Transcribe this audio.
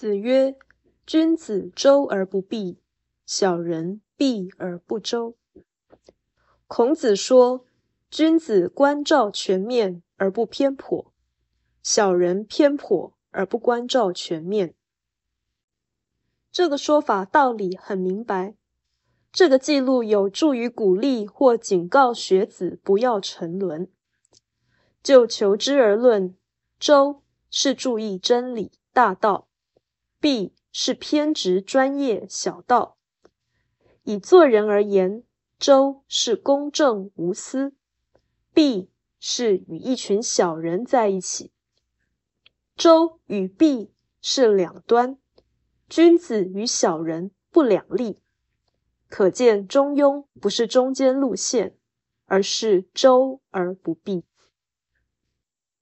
子曰：“君子周而不避，小人避而不周。”孔子说：“君子关照全面而不偏颇，小人偏颇而不关照全面。”这个说法道理很明白。这个记录有助于鼓励或警告学子不要沉沦。就求知而论，周是注意真理大道，必是偏执专业小道。以做人而言，周是公正无私，必是与一群小人在一起。周与必是两端，君子与小人不两立。可见中庸不是中间路线，而是周而不避。